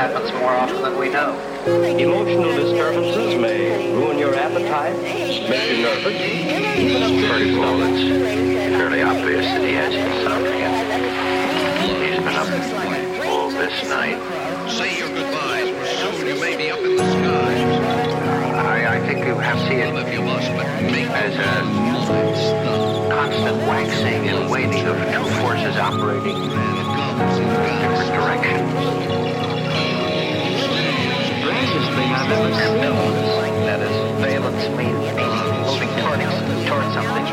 and probably happens more often than we know. Emotional disturbances may ruin your appetite, make you nervous. First of all, it's fairly obvious that he has insomnia. He's been up all this night. Say your goodbyes, for soon you may be up in the skies. I, I think you have to see it If you must, but make as a constant waxing and waning of two forces operating in different directions. Strangest thing I've ever seen. That is, valence meaning, meaning moving towards, toward something,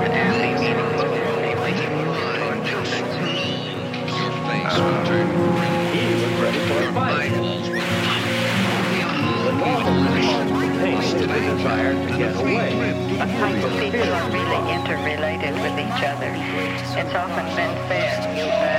and anti meaning namely toward two things. your face will turn He was ready for a fight. The normal response to pain is a desire to get away. A type of People fear. are really interrelated with each other. It's often been said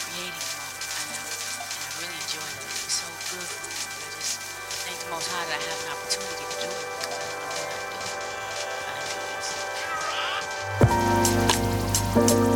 creating a moment. I know, and I really enjoy it. It's so good. I just thank the Most High that I have an opportunity to do it because uh, I don't know what anyways. So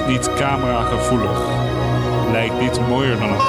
is niet camera gevoelig. Lijkt niet mooier dan het